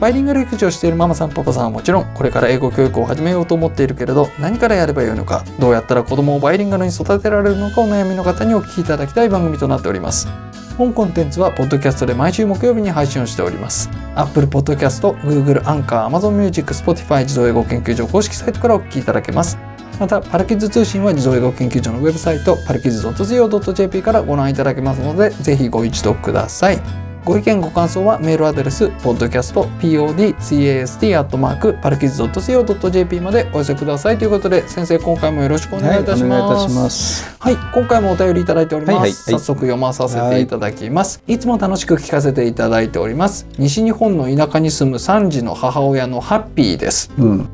バイリンガル育児をしているママさんパパさんはもちろんこれから英語教育を始めようと思っているけれど何からやればよいのかどうやったら子供をバイリンガルに育てられるのかお悩みの方にお聞きいただきたい番組となっております。本コンテンツはポッドキャストで毎週木曜日に配信をしております。Apple Podcast、Google、Anchor、Amazon Music、Spotify 児童英語研究所公式サイトからお聞きいただけます。またパルキッズ通信は児童英語研究所のウェブサイトパルキッズ .co.jp からご覧いただけますのでぜひご一読ください。ご意見ご感想はメールアドレス podcastpodcast.parkids.co.jp までお寄せくださいということで先生今回もよろしくお願いいたします。はい、お願いいたします。はい、今回もお便りいただいております。はいはい早速読まさせていただきます、い。つも楽しく聞かせていただいております。西日本の田舎に住む3児の母親のハッピーです。うん、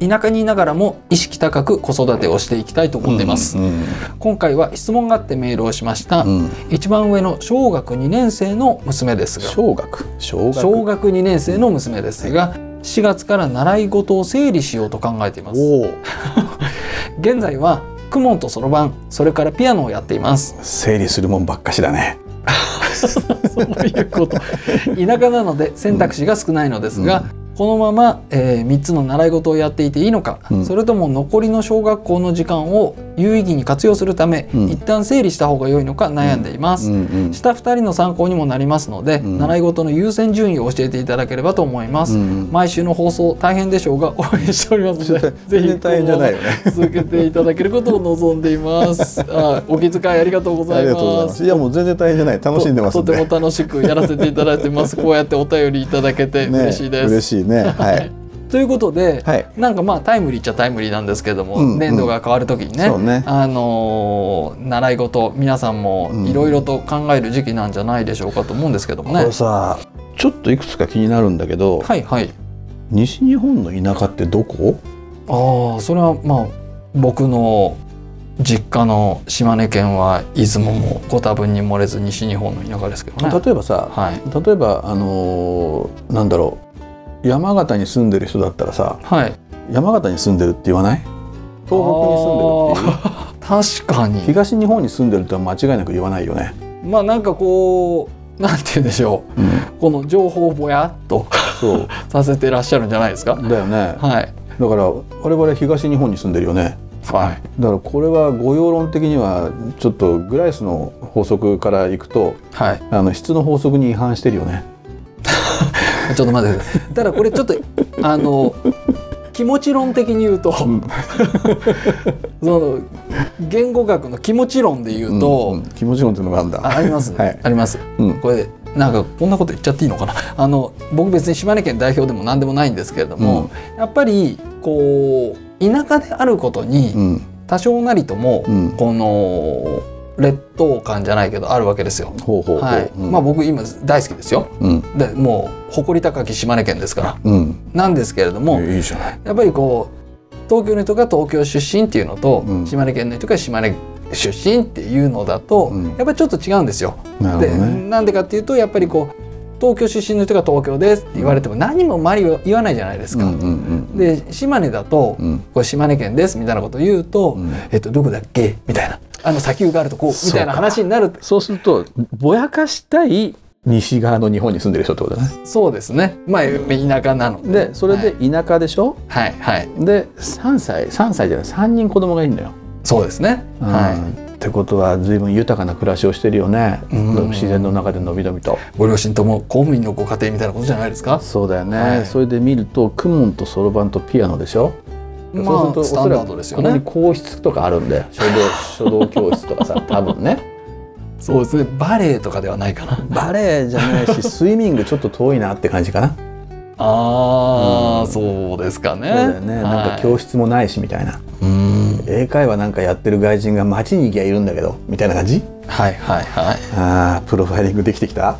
田舎にいながらも意識高く子育てをしていきたいと思っています。うん、今回は質問があってメールをしました。うん、一番上の小学2年生の娘ですが、小学、小学、小学2年生の娘ですが、4月から習い事を整理しようと考えています。現在は公文とそろばん、それからピアノをやっています。整理するもんばっかしだね。そういうこと。田舎なので選択肢が少ないのですが、このまま、えー、3つの習い事をやっていていいのか、うんそれとも残りの小学校の時間を有意義に活用するため、うん一旦整理した方が良いのか悩んでいます。うん、うん、下2人の参考にもなりますので、うん習い事の優先順位を教えていただければと思います。うん毎週の放送大変でしょうが応援しておりますのでぜひ大変じゃないよね続けていただけることを望んでいます。あお気遣いありがとうございま。ますす。いや、もう全然大変じゃない、楽しんでます。ととても楽しくやらせていただいてます。こうやってお便りいただけてね嬉しいです。嬉しいね、はい。ということで、はいなんかまあタイムリーっちゃタイムリーなんですけども、うんうん年度が変わる時にねねあのー習い事皆さんもいろいろと考える時期なんじゃないでしょうかと思うんですけどもね。これさ、ちょっといくつか気になるんだけど、はいはい。西日本の田舎ってどこ？ああそれはまあ僕の実家の島根県は出雲もご多分に漏れず西日本の田舎ですけどね。例えばさ、はい例えばあのーなんだろう、山形に住んでる人だったらさ、はい。山形に住んでるって言わない？東北に住んでるっていう？確かに。東日本に住んでるって間違いなく言わないよね。まあなんかこうなんて言うんでしょう。この情報をぼやっとそう させてらっしゃるんじゃないですか？だよね。はいだから我々東日本に住んでるよね。はいだからこれは御用論的にはちょっとグライスの法則からいくとはい。あの質の法則に違反してるよね。ちょっと待って。ただこれちょっとあの気持ち論的に言うと、その言語学の気持ち論で言うと、んん気持ち論っていうのがあるんだ。ああります、はいあります。うんこれなんかこんなこと言っちゃっていいのかな？あの僕別に島根県代表でも何でもないんですけれども、やっぱりこう田舎であることにうん多少なりとも、うんこの劣等感じゃないけどあるわけですよ。はい。うんまあ僕今大好きですよ。うんでもう誇り高き島根県ですから。うん。なんですけれども、いいじゃない。やっぱりこう東京の人が東京出身っていうのと、うん島根県の人が島根出身っていうのだと、うんやっぱりちょっと違うんですよ。でなね。なんでかっていうとやっぱりこう東京出身の人が東京ですって言われても何も周りは言わないじゃないですか。で島根だと、うん。これ島根県ですみたいなことを言うと、うんえっとどこだっけみたいな。あの砂丘があるとこうみたいな話になる。そうするとぼやかしたい西側の日本に住んでる人ってことだね。そうですね。まあ田舎なので。それで田舎でしょ？はいはい、はいで3歳3歳じゃない3人子供がいるんだよ。そうですね、うん。はってことは随分豊かな暮らしをしてるよね。うん自然の中でのびのびと。いご両親とも公務員のご家庭みたいなことじゃないですか？そうだよね。はいそれで見ると公文とそろばんとピアノでしょ？まそうするあスタンダとおそらくードですよねここに皇室とかあるんだよ。書道書道教室とかさ多分ね。そうですねバレエとかではないかなバレエじゃないし スイミングちょっと遠いなって感じかな。ああ、うんそうですかねそうだよね。なんか教室もないしみたいな。うん英会話なんかやってる外人が街に行きゃいるんだけどみたいな感じ？はいはいはい。あープロファイリングできてきた？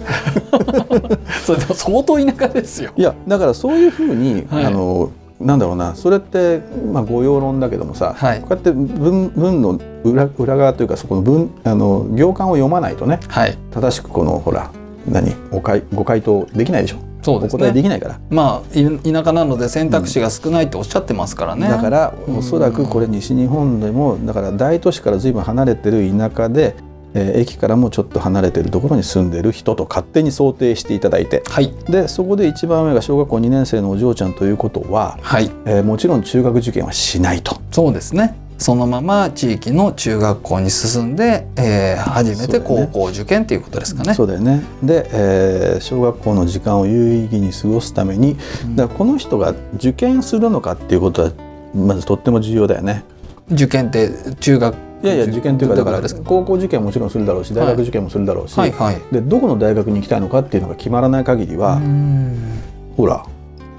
それでも相当田舎ですよ。いやだからそういうふうに、はい。あのなんだろうなそれって、まあ、御用論だけどもさ、はい。こうやって文文の裏裏側というかそこの文あの行間を読まないとねはい。正しくこのほら何ご回ご回答できないでしょ？お答えでねきないから。まあい田舎なので選択肢が少ないっておっしゃってますからね、だからうん。おそらくこれ西日本でもだから大都市から随分離れてる田舎で、えー駅からもちょっと離れてるところに住んでる人と勝手に想定していただいて。はい。でそこで一番上が小学校2年生のお嬢ちゃんということは、はい。えーもちろん中学受験はしないと。そうですねそのまま地域の中学校に進んで、えー初めて高校受験っていうことですかね。そうだよねで、えー小学校の時間を有意義に過ごすためにだからこの人が受験するのかっていうことはまずとっても重要だよね。受験って中学いやいや受験というかだから高校受験もちろんするだろうし大学受験もするだろうし、はいはい。でどこの大学に行きたいのかっていうのが決まらない限りは、うんほら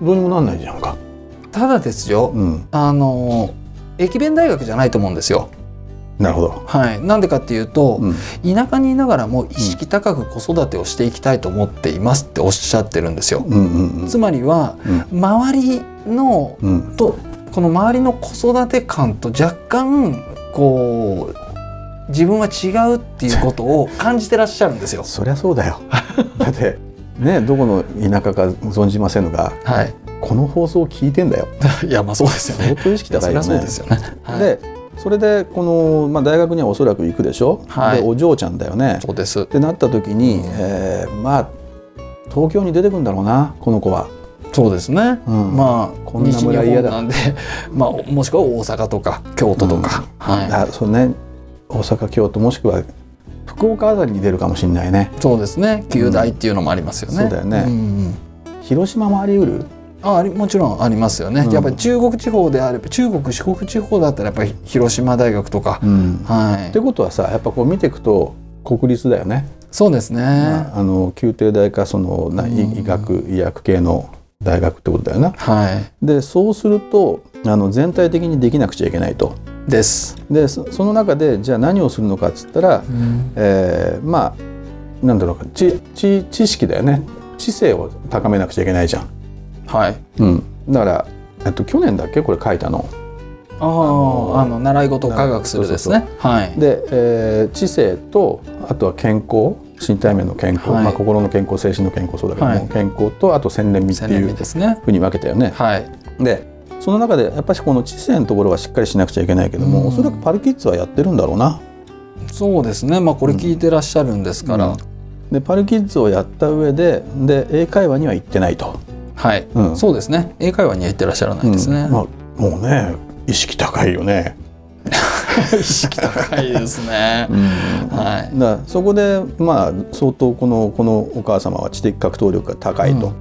どうにもなんないじゃんか。ただですよ、うん、あの駅弁大学じゃないと思うんですよ。なるほど。はい、なんでかっていうと、うん、田舎にいながらも意識高く子育てをしていきたいと思っていますっておっしゃってるんですよ。うんうんうんつまりはうん周りのうんとこの周りの子育て感と若干こう自分は違うっていうことを感じてらっしゃるんですよ。そりゃそうだよ。だってねどこの田舎か存じませんがはい。この放送を聞いてんだよ。いやまあそうですよね。相当意識高いよね。そうですよね。はい、でそれでこの、まあ、大学にはおそらく行くでしょ、はいでお嬢ちゃんだよね。そうですっ。てなった時に、えーまあ東京に出てくるんだろうなこの子は。そうですね。うんまあこんな村嫌だ本なんで、まあもしくは大阪とか京都とか、はい。あそうね大阪京都もしくは福岡あたりに出るかもしれないね。そうですね。旧大っていうのもありますよね。そうだよねん広島もあり得る？あもちろんありますよね、うん。やっぱり中国地方であれば中国四国地方だったらやっぱり広島大学とか、うん。はい。ってことはさやっぱこう見ていくと国立だよね。そうですね、まあ、あの宮廷大かその医医学医薬系の大学ってことだよな。はい。でそうするとあの全体的にできなくちゃいけないと。です、でそその中でじゃあ何をするのかっつったら、えーまあなんだろうか知知知識だよね。知性を高めなくちゃいけないじゃん。はい。うん、だから、えっと、去年だっけ？これ書いたの。あああの習い事を科学するですね。はい。で、えー知性とあとは健康身体面の健康、はい。まあ、心の健康精神の健康そうだけども、はい。健康とあと洗練味っていう日ですね。ふうに分けたよね。はい。でその中でやっぱりこの知性のところはしっかりしなくちゃいけないけども、うん。おそらくパルキッズはやってるんだろうな。そうですね。まあこれ聞いてらっしゃるんですから、うん。でパルキッズをやった上でで英会話には行ってないと。はい、うん。そうですね。英会話には行ってらっしゃらないですね、うん。まあ、もうね意識高いよね。意識高いですね、はい。だそこでまあ相当このこのお母様は知的格闘力が高いと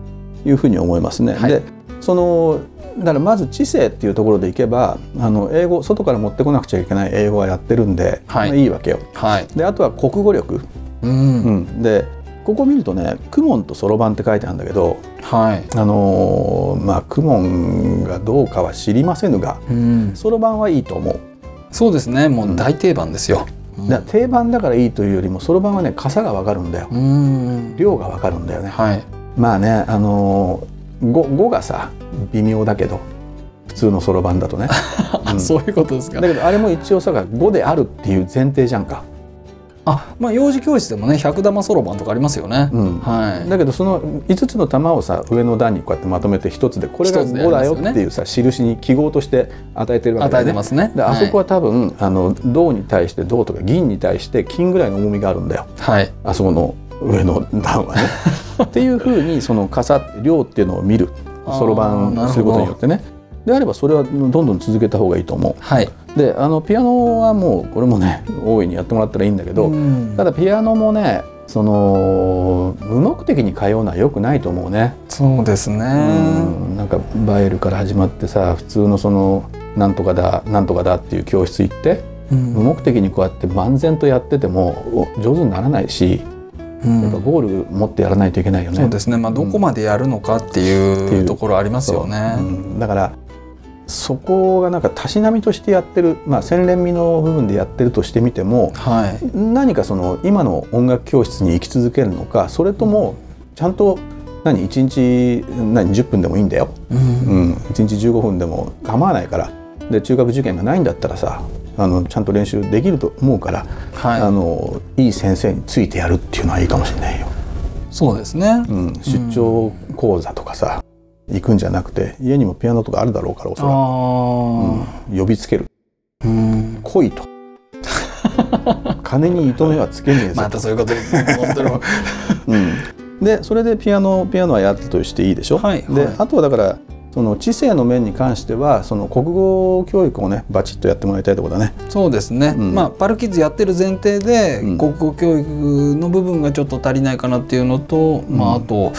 いうふうに思いますね。はい。でそのだからまず知性っていうところでいけばあの英語外から持ってこなくちゃいけない英語はやってるんで、はい。まあ、いいわけよ。はい。であとは国語力、うん、うん、でここ見るとね「クモンとそろばん」って書いてあるんだけどはい。あのーまあクモンがどうかは知りませぬがうん。そろばんはいいと思う。そうですね。もう大定番ですよ、うん。だ定番だからいいというよりもそろばんはね傘がわかるんだよ。うん。量がわかるんだよね。はい。まあねあのー、語語がさ微妙だけど普通のそろばんだとね、うん。そういうことですか。だけどあれも一応さ語であるっていう前提じゃんか、あまあ幼児教室でもね百玉そろばんとかありますよね、うん。はい。だけどその5つの玉をさ上の段にこうやってまとめて1つでこれが一つでやり語だますよっていうさ印に記号として与えてるわけだ与え。てますね。であそこは多分、あの銅に対して銅とか銀に対して金ぐらいの重みがあるんだよ。はい。あそこの上の段はね。っていうふうにその傘量っていうのを見る。そろばんすることによってねであればそれはどんどん続けた方がいいと思はい、う。であのピアノはもうこれもね 大いにやってもらったらいいんだけど、うん。ただピアノもねその無目的に通うのは良くないと思うね。そうですね、うん。なんかバイエルから始まってさ普通のそのなんとかだなんとかだっていう教室行ってうん。無目的にこうやって漫然とやっててもお上手にならないしうん。やっぱゴール持ってやらないといけないよね。そうですね。まあどこまでやるのかっていいう。うところありますよね、だからそこがなんかたしなみとしてやってる、まあ、洗練味の部分でやってるとしてみてもはい。何かその今の音楽教室に行き続けるのかそれともちゃんと何1日何10分でもいいんだよ、うん。うん、1日15分でも構わないから。で中学受験がないんだったらさあのちゃんと練習できると思うから、はい。あのいい先生についてやるっていうのはいいかもしれないよ。そうですね。うん、出張講座とかさ行くんじゃなくて家にもピアノとかあるだろうからおそらく、あうん。呼びつける。あ、うん、来いと。金に糸目はつけねえぞ、またそういうこと言って本当に。うん、でそれでピアノピアノはやったとしていいでしょ、はいではい。あとはだからその知性の面に関してはその国語教育をねバチッとやってもらいたいところだね。そうですね、うん。まあパルキッズやってる前提で、うん。国語教育の部分がちょっと足りないかなっていうのと、まああと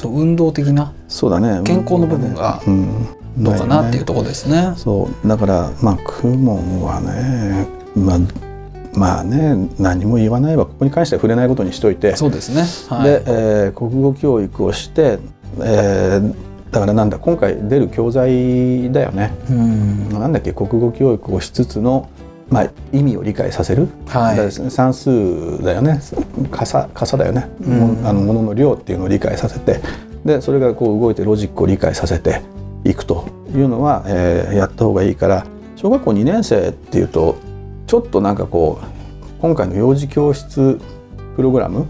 そう運動的なそうだね。健康の部分がうん。どうかなっていうとところですね。そう。だからまあ公文はねまあまあね何も言わないわここに関しては触れないことにしといて。そうですね。はい、で、えー国語教育をして、えーだからなんだ今回出る教材だよね、うん、なんだっけ国語教育をしつつの、まあ、意味を理解させる、はい。算数だよね。傘傘だよね、うん。もあのものの量っていうのを理解させて。でそれがこう動いてロジックを理解させていくというのは、えーやった方がいいから小学校2年生っていうとちょっとなんかこう今回の幼児教室プログラムはい、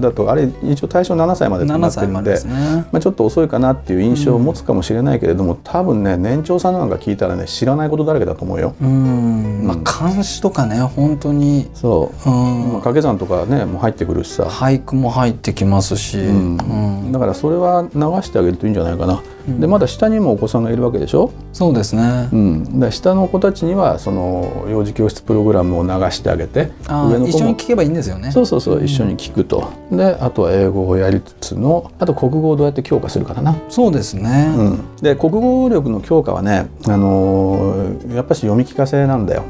だとあれ一応対象7歳までとな7ってるんでね。まあ、ちょっと遅いかなっていう印象を持つかもしれないけれども、多分ね年長さんなんか聞いたらね知らないことだらけだと思うよ。うん、まあうん漢詩とかね本当に、そう。う、まあ、ん、掛け算とかねもう入ってくるしさ、俳句も入ってきますし、うん。うん。だからそれは流してあげるといいんじゃないかな。うん。でまだ下にもお子さんがいるわけでしょ？そうですね。うん、だから下の子たちにはその幼児教室プログラムを流してあげてあー一緒に聞けばいいんですよね。そうそうそう一緒に聞くと、であとは英語をやりつつのあと国語をどうやって強化するかだな。そうですね。うん、で国語力の強化はね、あのーやっぱし読み聞かせなんだよ。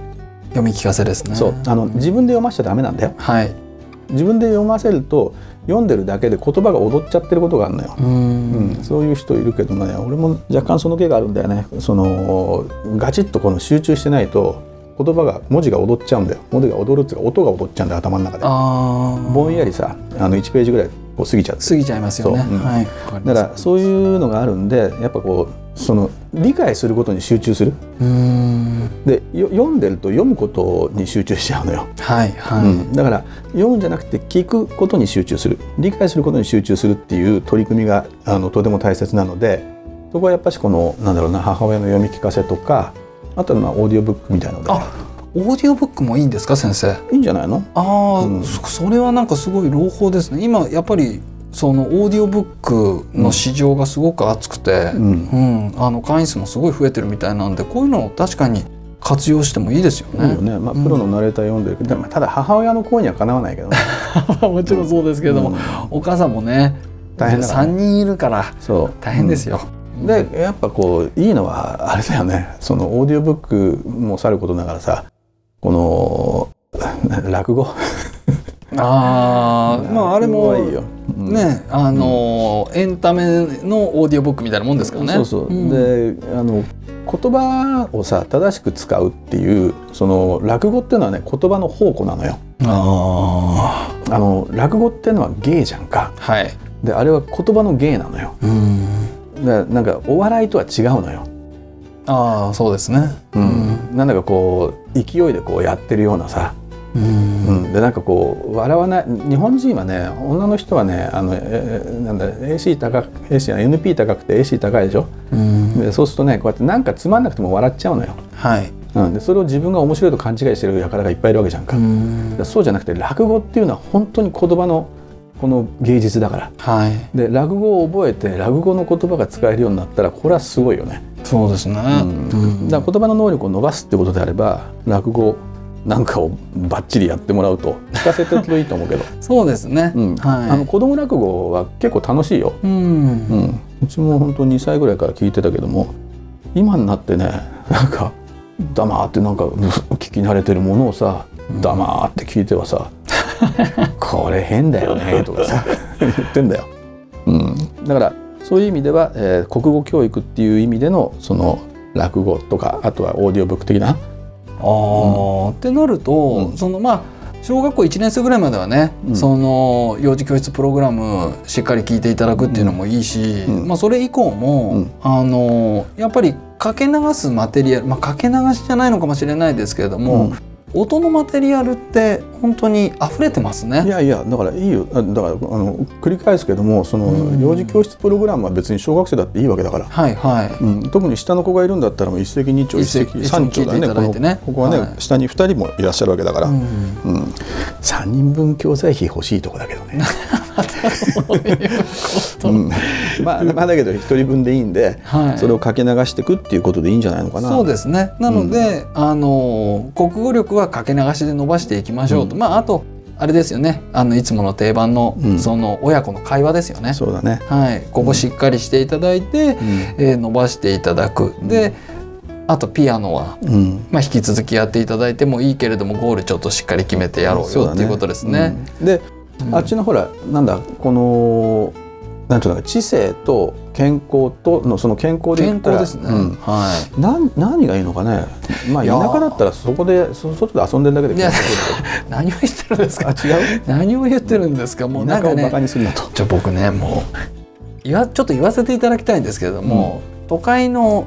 読み聞かせですね。そうあの自分で読ましちゃダメなんだよ。はい。自分で読ませると読んでるだけで言葉が踊っちゃってることがあるのよ。ううんん。そういう人いるけどね俺も若干その気があるんだよねそのガチッとこの集中してないと言葉が文字が踊っちゃうんだよ文字が踊るっていうか音が踊っちゃうんだよ頭の中で。ぼんやりさあの1ページぐらいこう過ぎちゃって過ぎちゃいますよね。そううんはい。だからそういうのがあるんでやっぱこうその理解することに集中する。でよ読んでると読むことに集中しちゃうのよ、はいはい。うん、だから読むんじゃなくて聞くことに集中する理解することに集中するっていう取り組みがあのとても大切なのでそこはやっぱしこのなんだろうな母親の読み聞かせとかあとはまあオーディオブックみたいので。あ、オーディオブックもいいんですか先生？いいんじゃないの？ああ、うん。そそれはなんかすごい朗報ですね。今やっぱりそのオーディオブックの市場がすごく熱くて、ううん。ん、あの会員数もすごい増えてるみたいなんで、こういうのを確かに活用してもいいですよね。いいよね、まあ、プロのナレーター読んでるけど、でもただ母親の声にはかなわないけどね。もちろんそうですけれども、うん。お母さんもね、大変だからね。三人いるからそう。大変ですよ。でやっぱこういいのはあれだよね。そのオーディオブックもさることながらさこの落語？ああ、まああれもいいよ、うん。ね、あのーエンタメのオーディオブックみたいなもんですからね。そうそう、ん。であの言葉をさ正しく使うっていうその落語っていうのはね言葉の宝庫なのよ。ああの落語っていうのは芸じゃんか。あ、はい。であれは言葉の芸なのよ。うん。でなんかお笑いとは違うのよ、ああ、そうですね。うんなんだかこう勢いでこうやってるようなさ、う。うんん、でなんかこう笑わない日本人はね女の人はねあの、えーなんだ AC 高く AC や NP 高くて AC 高いでしょ？うん。でそうするとねこうやってなんかつまんなくても笑っちゃうのよ、はい。うん、でそれを自分が面白いと勘違いしてる輩がいっぱいいるわけじゃんか,、ん。そうじゃなくて落語っていうのは本当に言葉のこの芸術だからはい。で落語を覚えて落語の言葉が使えるようになったらこれはすごいよね、そうですね。うんだから言葉の能力を伸ばすってことであれば落語なんかをバッチリやってもらうと聞かせてるといいと思うけど、そうですね。うんはい。あの子供落語は結構楽しいよ、うん。うん、うちも本当2歳ぐらいから聞いてたけども今になってねなんか黙ってなんかう 聞き慣れてるものをさ黙って聞いてはさ「これ変だよね」とかさ言ってんだよ。うん、だからそういう意味では、えー国語教育っていう意味でのその落語とかあとはオーディオブック的な？ああ、ってなると、うん。そのまあ小学校1年生ぐらいまではね、うん。その幼児教室プログラムしっかり聞いていただくっていうのもいいし、うん。まあ、それ以降も、うん。あのやっぱりかけ流すマテリアル、まあ、かけ流しじゃないのかもしれないですけれども、うん。音のマテリアルって本当に溢れてますね。いやいやだからいいよ。あだからあの繰り返すけどもそのうん。幼児教室プログラムは別に小学生だっていいわけだから、はいはい。うん、特に下の子がいるんだったらもう一石二鳥一一石石三鳥だよね。このここはね、はい。下に二人もいらっしゃるわけだから、ううん。ん3人分教材費欲しいとこだけどね、そうん、まあまあだけど一人分でいいんで、はい。それをかけ流していくっていうことでいいんじゃないのかな。そうですね。なので、あの国語力はかけ流しで伸ばしていきましょうまああとあれですよね。あのいつもの定番の、うん。その親子の会話ですよね。そうだね。はい、ここしっかりしていただいて、うん。えー伸ばしていただく。であとピアノは、うん。まあ、引き続きやっていただいてもいいけれどもゴールちょっとしっかり決めてやろうよっていうことですね。うん。で、うん。あっちのほらなんだこのなんていうのか知性と健康とのその健康で言健ったら康ですね、うん。はい。なん何がいいのかね。まあ田舎だったらそこでそ外で遊んでるだけで 何を言ってるんですか？あ違う？何を言ってるんですか？もうなんか。田舎をバカねにするなと。じゃあ僕ねもう言わちょっと言わせていただきたいんですけれども、都会の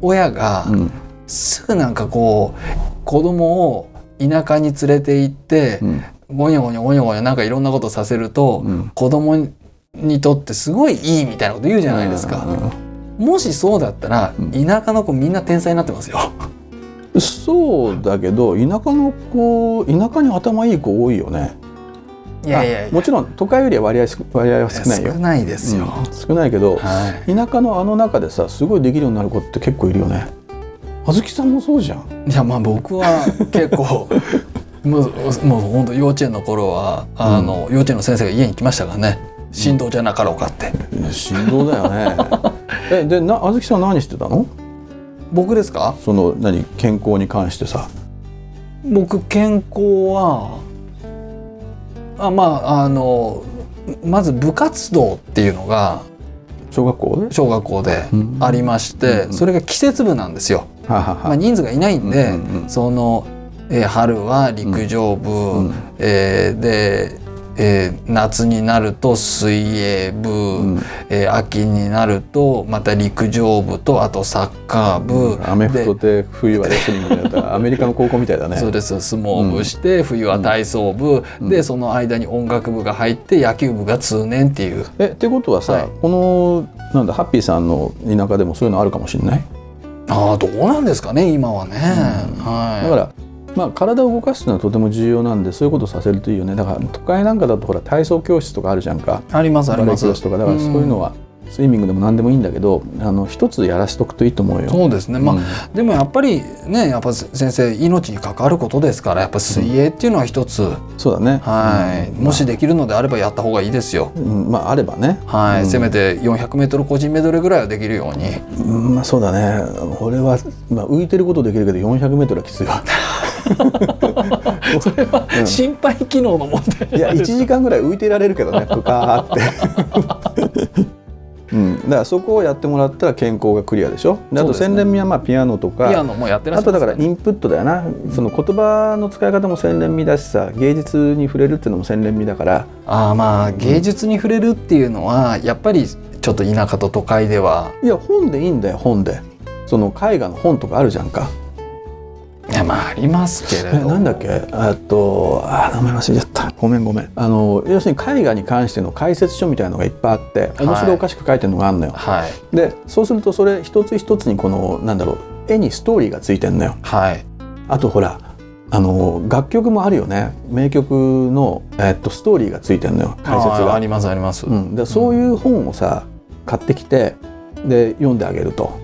親がうん。すぐなんかこう子供を田舎に連れて行って、うん。ゴニョゴニョゴニョゴニョなんかいろんなことさせると、うん。子供にとってすごいいいみたいなこと言うじゃないですか、もしそうだったら、うん田舎の子みんな天才になってますよ。うんそうだけど田舎の子田舎に頭いい子多いよね。いやいやもちろん都会よりは割合少割合は少ないよ少。ないですよ。うん少ないけど、は田舎のあの中でさすごいできるようになる子って結構いるよね。あずきさんもそうじゃん。い、いやまあ僕は結構 もうもう本当幼稚園の頃はあの、幼稚園の先生が家に来ましたからね振動じゃなかろうかって。振動だよね。えでなあずきさんは何してたの？僕ですか？その何健康に関してさ。僕健康はあまああのまず部活動っていうのが小学校で？小学校でうんありまして、うんそれが季節部なんですよ。はははまあ、人数がいないんで、うんうんうんその、えー春は陸上部、うんえーで、えー夏になると水泳部、うん。えー秋になるとまた陸上部とあとサッカー部、アメフトでで冬はレスリングだった。ら アメリカの高校みたいだね。そうです。相撲部して、冬は体操部、うん。でその間に音楽部が入って野球部が通年っていう。えってことはさ、はい。このなんだハッピーさんの田舎でもそういうのあるかもしれない？ああどうなんですかね今はね、うん。はい。だから、まあ、体を動かすのはとても重要なんでそういうことをさせるといいよねだから都会なんかだとほら体操教室とかあるじゃんかありますあります教室とかだからそういうのは、スイミングでも何でもいいんだけどあの一つやらしとくといいと思うよ。そうですねまあ、うんでもやっぱりねやっぱ先生命に関わることですからやっぱ水泳っていうのは一つ、そうだね。はい、うんもしできるのであればやった方がいいですよ。うんまああればね。はい、うんせめて 400m 個人メドレーぐらいはできるように。うんまあそうだね。俺はまあ浮いてることできるけど400メートルはきついわ。それはうん心肺機能の問題。いや1時間ぐらい浮いてられるけどね ぷかーって。うん、だからそこをやってもらったら健康がクリアでしょ？であと洗練味はまあピアノとかピアノもやってらっあとだからインプットだよな。その言葉の使い方も洗練味だしさ芸術に触れるっていうのも洗練味だから。ああまあ芸術に触れるっていうのはやっぱりちょっと田舎と都会では。いや本でいいんだよ本で。その絵画の本とかあるじゃんかいやまあありますけれえどなんだっけ？えっとあ名前忘れちゃった。ごめんごめん。あの要するに絵画に関しての解説書みたいなのがいっぱいあって面白おかしく書いてるのがあるのよ、はい。でそうするとそれ一つ一つにこのなんだろう絵にストーリーがついてんのよ。はい。あとほらあの楽曲もあるよね。名曲の、えっと、ストーリーがついてんのよ解説が。ありますあります、うん、でそういう本をさ買ってきてで読んであげると。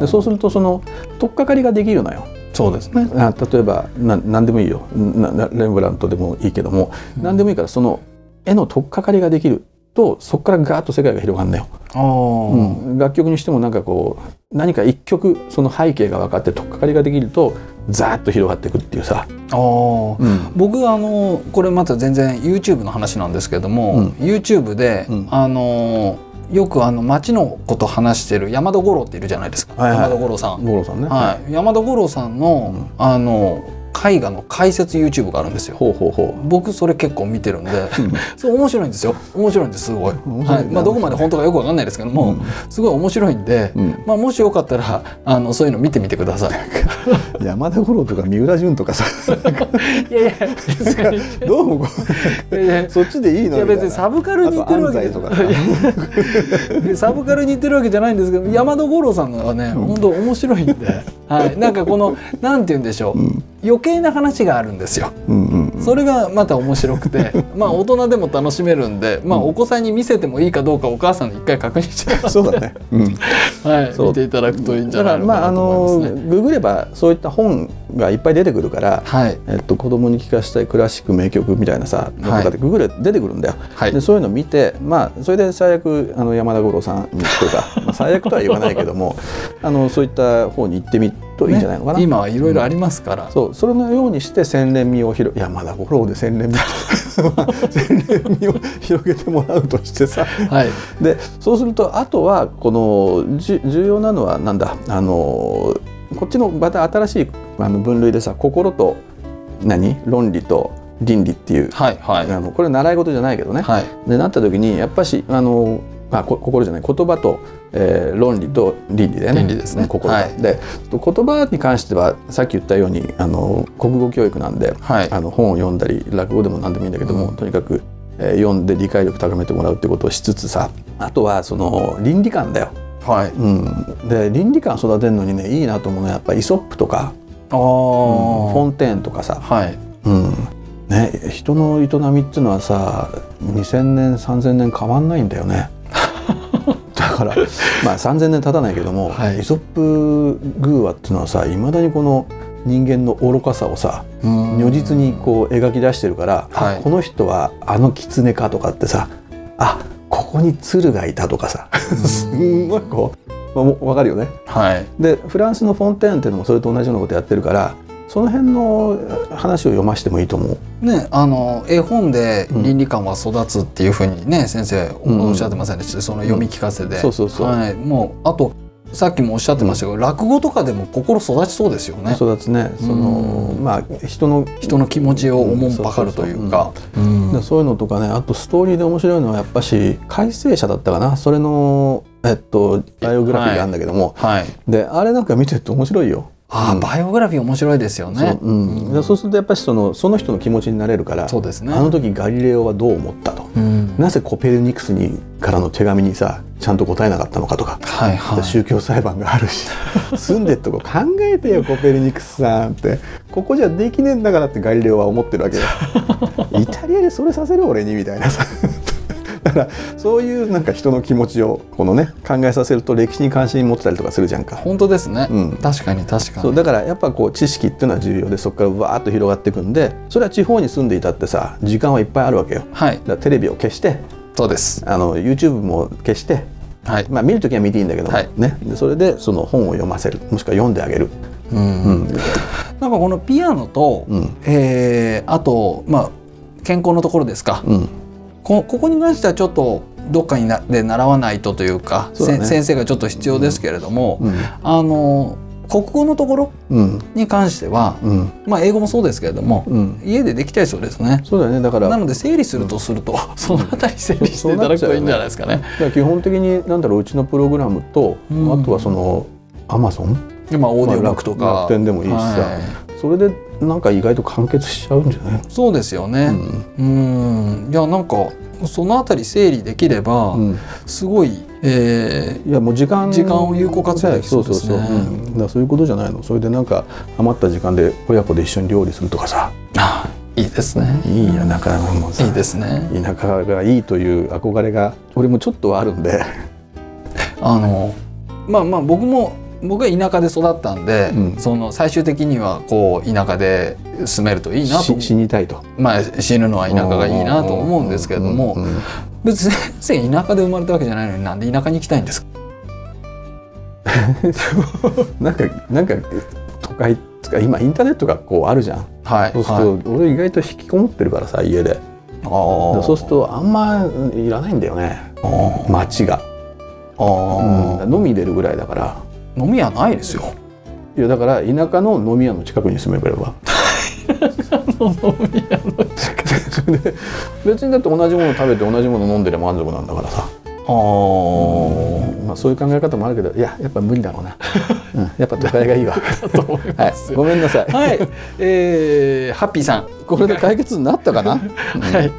でそうするとその取っかかりができるのよそうですね。あ例えばな何でもいいよ。ななレンブラントでもいいけども、うん。何でもいいからその絵の取っかかりができるとそこからガーッと世界が広がるんだよ、うん、楽曲にしてもなんかこう何か一曲その背景が分かって取っかかりができるとザーッと広がっていくっていうさ、あー。うん。僕あのこれまた全然 YouTube の話なんですけども、うん。YouTube で、うん。あのよくあの街のこと話してる山田五郎っているじゃないですか、はいはい。山田五郎さん。五郎さんね、はい、山田五郎さんの,、うん。あの絵画の解説 YouTube があるんですよ。ほうほうほ僕それ結構見てるんで、そう面白いんですよ。面白いんですすごい。はい。まあどこまで本当かよくわかんないですけども、すごい面白いんで、うん。まあもしよかったらあのそういうの見てみてください。う 山田五郎とか三浦淳とかさ いやいや別に。どうもこいやいや。うそっちでいいのいや別にサブカルに言ってるわけあとかで サブカルに言ってるわけじゃないんですけど山田五郎さんのはね、本当面白いんで、はい、なんかこのなんて言うんでしょう、余計な話があるんですよ。うんうんそれがまた面白くて。まあ大人でも楽しめるんで、まあ、お子さんに見せてもいいかどうかお母さんに一回確認してそうだね、うん、はい、そう。見ていただくといいんじゃないのかなと思のいますね。ググればそういった本がいっぱい出てくるから、はい。えっと、子供に聴かせたいクラシック名曲みたいなさのとかでググれ出てくるんだよ、はい。でそういうの見てまあそれで最悪あの山田五郎さんにとか、まあ、最悪とは言わないけども あのそういった方に行ってみるといいんじゃないのかな、ね今はいろいろありますから、そうそれのようにして洗練味を広げ山田五郎で洗練味洗練味を広げてもらうとしてさ。はい。でそうするとあとはこのじ重要なのはなんだ？あのこっちのまた新しいあの分類でさ心と何？論理と倫理っていう、はいはい。あのこれ習い事じゃないけどね、はい。でなった時にやっぱしあのあこ心じゃない言葉と、えー論理と倫理だよね。倫理ですね。心が、はい。で言葉に関してはさっき言ったようにあの国語教育なんで、はい。あの本を読んだり落語でも何でもいいんだけども、うん。とにかく、えー読んで理解力高めてもらうってことをしつつさあとはその倫理観だよ、はい。うん、で倫理観育てるのにねいいなと思うのはやっぱイソップとか、あうんーフォンテーンとかさ、はい。うん。ね、人の営みっていうのはさ2,000年3,000年変わんないんだよね。だから まあ3,000年経たないけども、はい。イソップ寓話っていうのはさいまだにこの人間の愚かさをさ如実にこう描き出してるから、はい。あこの人はあの狐かとかってさあここに鶴がいたとかさ すんごいこう、まあ、もう分かるよね。はい。でフランスのフォンテーンっていうのもそれと同じようなことやってるからその辺の話を読ましてもいいと思う。ね、あの絵本で倫理観は育つっていうふうにね、先生うんおっしゃってませんでした、その読み聞かせで、そうそうそう。はい、もうあとさっきもおっしゃってましたけど、落語とかでも心育ちそうですよね。育つね。そのうんまあ人の人の気持ちをおもんぱかるというか。そういうのとかねあとストーリーで面白いのはやっぱし改正者だったかな？それのえっとバイオグラフィーがあるんだけども、はい。であれなんか見てると面白いよ。あー、うん。バイオグラフィー面白いですよね。そう,、うん。でそうするとやっぱりそのその人の気持ちになれるからそうですね。あの時ガリレオはどう思ったと、うん。なぜコペルニクスにからの手紙にさちゃんと答えなかったのかとか、はいはい。宗教裁判があるし。住んでっとこ考えてよコペルニクスさんって。ここじゃできねえんだからってガリレオは思ってるわけよ。イタリアでそれさせる俺にみたいなさだからそういうなんか人の気持ちをこのね考えさせると歴史に関心持ってたりとかするじゃんか。本当ですね、うん。確かに確かに。そうだからやっぱこう知識っていうのは重要でそこからわーっと広がっていくんでそれは地方に住んでいたってさ時間はいっぱいあるわけよ。はい。だからテレビを消してそうです。あの YouTube も消してはい、まあ、見る時は見ていいんだけども、はい。ね、でそれでその本を読ませるもしくは読んであげる、うん。うん。なんかこのピアノと、うん。えーあとまあ健康のところですか、うん、こここに関してはちょっとどっかになで習わないとというかね。せ先生がちょっと必要ですけれども、うん。あの国語のところうん。に関しては、うん。まあ英語もそうですけれども、うん、家でできちゃいそうですね。そうだよね。だからなので整理するとすると、そのあたり整理していただくといいんじゃないですかね。だから基本的になんだろううちのプログラムと、うん。あとはそのアマゾンでまあオーディオブックとか、まあ楽天でもいいしさ。はい。それでなんか意外と完結しちゃうんじゃない？そうですよね。うん、いやなんかそのあたり整理できれば、うん。すごい、えいやもう時間時間を有効活用できそうですね。そうそうそう、うん、だそういうことじゃないの。それでなんか余った時間で親子で一緒に料理するとかさ。ーあいいですね。いいやなかなかもいいですね。田舎がいいという憧れが俺もちょっとはあるんで、あのまあまあ僕も僕は田舎で育ったんで、うん。その最終的にはこう田舎で住めるといいなと。し死にたいと。まあ死ぬのは田舎がいいなと思うんですけれども、うんうん別に 先生田舎で生まれたわけじゃないのになんで田舎に行きたいんですか？なんかなんか都会つか今インターネットがこうあるじゃん。はいそうすると、俺意外と引きこもってるからさ家で。そうするとあんまいらないんだよね。街が、あうん、飲み入れるぐらいだから飲み屋ないですよ。いやだから田舎の飲み屋の近くに住めば別にだって同じもの食べて同じもの飲んでりゃ満足なんだからさ、あー。まあ、そういう考え方もあるけどいややっぱ無理だろうな、うん、やっぱ都会がいいわ。はい、ごめんなさい、はい、えー、ハッピーさんこれで解決になったかな、は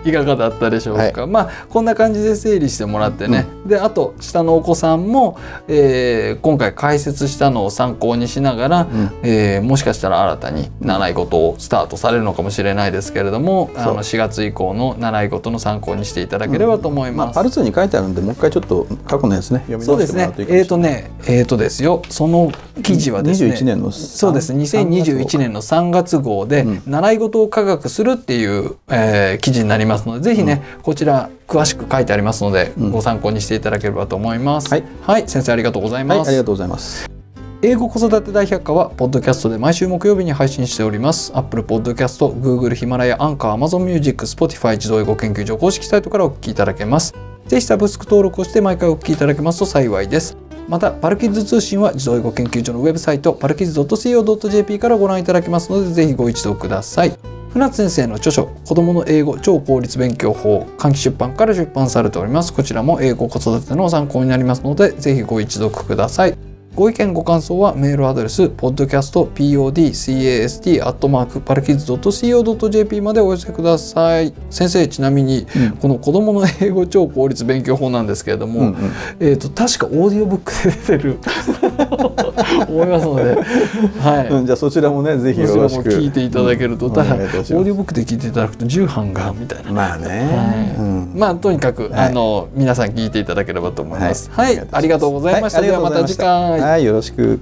い、いかがだったでしょうか、まあこんな感じで整理してもらってね、であと下のお子さんも、えー今回解説したのを参考にしながら、ん。えーもしかしたら新たに習い事をスタートされるのかもしれないですけれどもあの4月以降の習い事の参考にしていただければと思いまあ、ます。パルツに書いてあるんでもう一回ちょっと過去のやつね読みそう直してもらうといい。かもえっ、しれないとね、えっ、とですよ。その記事はですね。21年のそうです。2021年の3月号で、うん習い事を科学するっていう、えー記事になりますので、ぜひね、こちら詳しく書いてありますので、うんご参考にしていただければと思います。はい、先生ありがとうございます。はいありがとうございます英語子育て大百科はポッドキャストで毎週木曜日に配信しております。Apple Podcast、Google、ヒマラヤ、アンカー、Amazon Music、Spotify 自動英語研究所公式サイトからお聞きいただけます。ぜひサブスク登録をして毎回お聞きいただけますと幸いです。また、パルキッズ通信は自動英語研究所のウェブサイト、パルキッズ .co.jp からご覧いただけますので、ぜひご一読ください。船津先生の著書「子どもの英語超効率勉強法」換気出版から出版されておりますこちらも英語子育ての参考になりますのでぜひご一読くださいご意見ご感想はメールアドレス podcastpodcast.parkids.co.jp までお寄せください。先生ちなみに、うん。この子どもの英語超効率勉強法なんですけれども、うんうん。えー、と確かオーディオブックで出てる。思いますので、はい。うん、じゃあそちらもねぜひよろしく。聞いていただけると、うん。ただオーディオブックで聞いていただくと重版がみたいな。まあね、はい。うん。まあとにかく、はい。あの皆さん聞いていただければと思います。ははい。い、ありがとうございました。はい。ではまた次回。はい、よろしく。